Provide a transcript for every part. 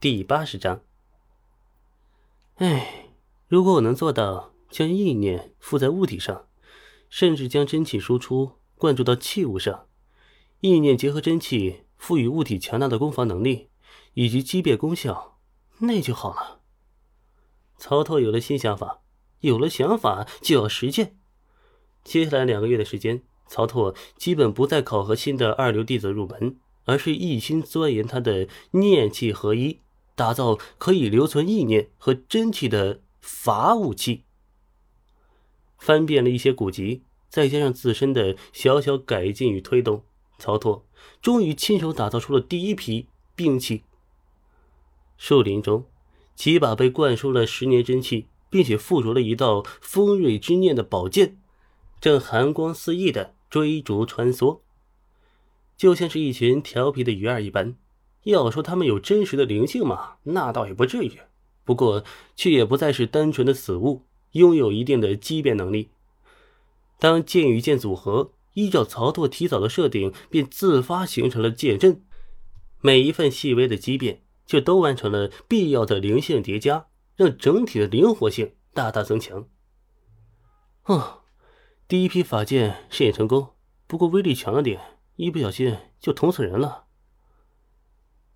第八十章。哎，如果我能做到将意念附在物体上，甚至将真气输出灌注到器物上，意念结合真气，赋予物体强大的攻防能力以及机变功效，那就好了。曹拓有了新想法，有了想法就要实践。接下来两个月的时间，曹拓基本不再考核新的二流弟子入门，而是一心钻研他的念气合一。打造可以留存意念和真气的法武器。翻遍了一些古籍，再加上自身的小小改进与推动，曹拓终于亲手打造出了第一批兵器。树林中，几把被灌输了十年真气，并且附着了一道锋锐之念的宝剑，正寒光四溢的追逐穿梭，就像是一群调皮的鱼儿一般。要说他们有真实的灵性吗？那倒也不至于，不过却也不再是单纯的死物，拥有一定的畸变能力。当剑与剑组合，依照曹拓提早的设定，便自发形成了剑阵。每一份细微的畸变，就都完成了必要的灵性叠加，让整体的灵活性大大增强。哦，第一批法剑试验成功，不过威力强了点，一不小心就捅死人了。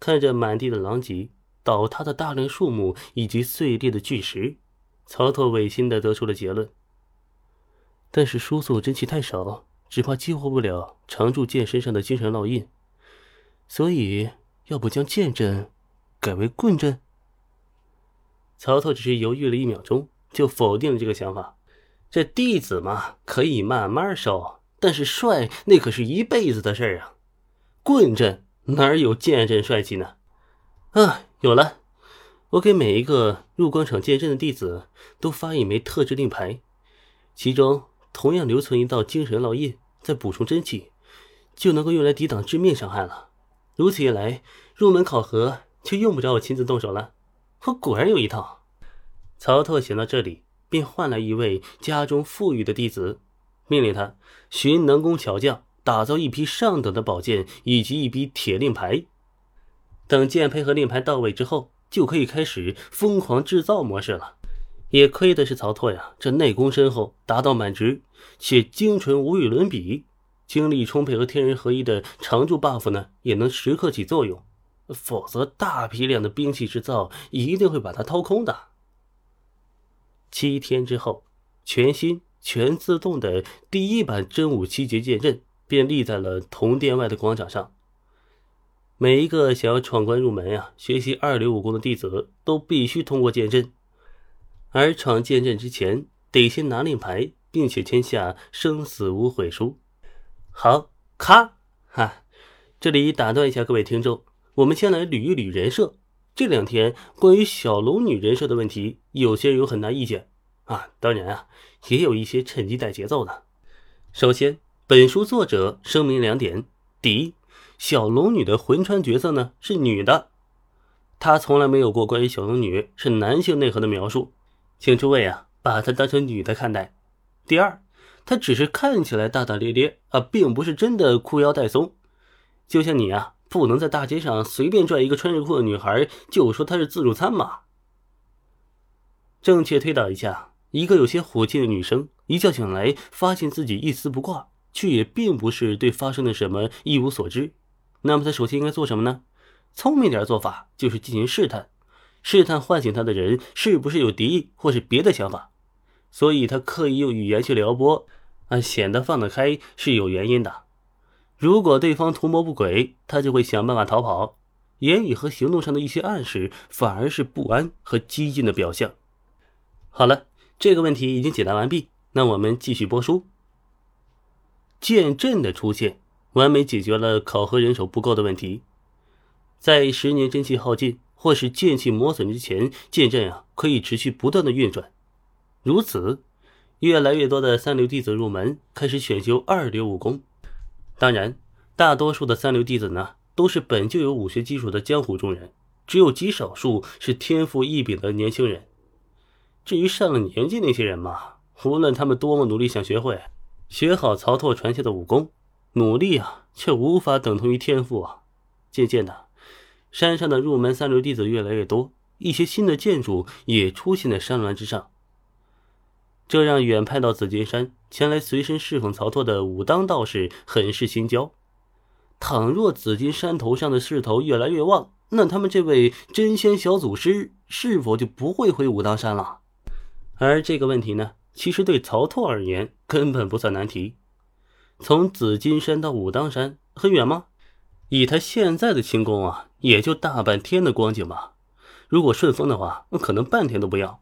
看着满地的狼藉、倒塌的大量树木以及碎裂的巨石，曹拓违心的得出了结论。但是输送真气太少，只怕激活不了常驻剑身上的精神烙印，所以要不将剑阵改为棍阵？曹操只是犹豫了一秒钟，就否定了这个想法。这弟子嘛，可以慢慢收，但是帅那可是一辈子的事儿啊！棍阵。哪有剑阵帅气呢？啊，有了！我给每一个入广场剑阵的弟子都发一枚特制令牌，其中同样留存一道精神烙印，再补充真气，就能够用来抵挡致命伤害了。如此一来，入门考核就用不着我亲自动手了。我果然有一套。曹特想到这里，便唤来一位家中富裕的弟子，命令他寻能工巧匠。打造一批上等的宝剑以及一批铁令牌，等剑胚和令牌到位之后，就可以开始疯狂制造模式了。也亏的是曹拓呀，这内功深厚，达到满值，且精纯无与伦比。精力充沛和天人合一的常驻 buff 呢，也能时刻起作用。否则，大批量的兵器制造一定会把它掏空的。七天之后，全新全自动的第一版真武七绝剑阵。便立在了铜殿外的广场上。每一个想要闯关入门呀、学习二流武功的弟子，都必须通过剑阵。而闯剑阵之前，得先拿令牌，并且签下生死无悔书。好，咔哈，这里打断一下各位听众，我们先来捋一捋人设。这两天关于小龙女人设的问题，有些人有很大意见啊。当然啊，也有一些趁机带节奏的。首先。本书作者声明两点：第一，小龙女的魂穿角色呢是女的，她从来没有过关于小龙女是男性内核的描述，请诸位啊把她当成女的看待。第二，她只是看起来大大咧咧啊，并不是真的裤腰带松。就像你啊，不能在大街上随便拽一个穿着裤的女孩就说她是自助餐嘛。正确推导一下，一个有些火气的女生一觉醒来，发现自己一丝不挂。却也并不是对发生的什么一无所知，那么他首先应该做什么呢？聪明点做法就是进行试探，试探唤醒他的人是不是有敌意或是别的想法。所以他刻意用语言去撩拨，啊，显得放得开是有原因的。如果对方图谋不轨，他就会想办法逃跑。言语和行动上的一些暗示，反而是不安和激进的表象。好了，这个问题已经解答完毕，那我们继续播书。剑阵的出现，完美解决了考核人手不够的问题。在十年真气耗尽或是剑气磨损之前，剑阵啊可以持续不断的运转。如此，越来越多的三流弟子入门，开始选修二流武功。当然，大多数的三流弟子呢，都是本就有武学基础的江湖中人，只有极少数是天赋异禀的年轻人。至于上了年纪那些人嘛，无论他们多么努力想学会。学好曹拓传下的武功，努力啊，却无法等同于天赋啊。渐渐的，山上的入门三流弟子越来越多，一些新的建筑也出现在山峦之上。这让远派到紫金山前来随身侍奉曹拓的武当道士很是心焦。倘若紫金山头上的势头越来越旺，那他们这位真仙小祖师是否就不会回武当山了？而这个问题呢，其实对曹拓而言根本不算难题。从紫金山到武当山很远吗？以他现在的轻功啊，也就大半天的光景吧。如果顺风的话，可能半天都不要。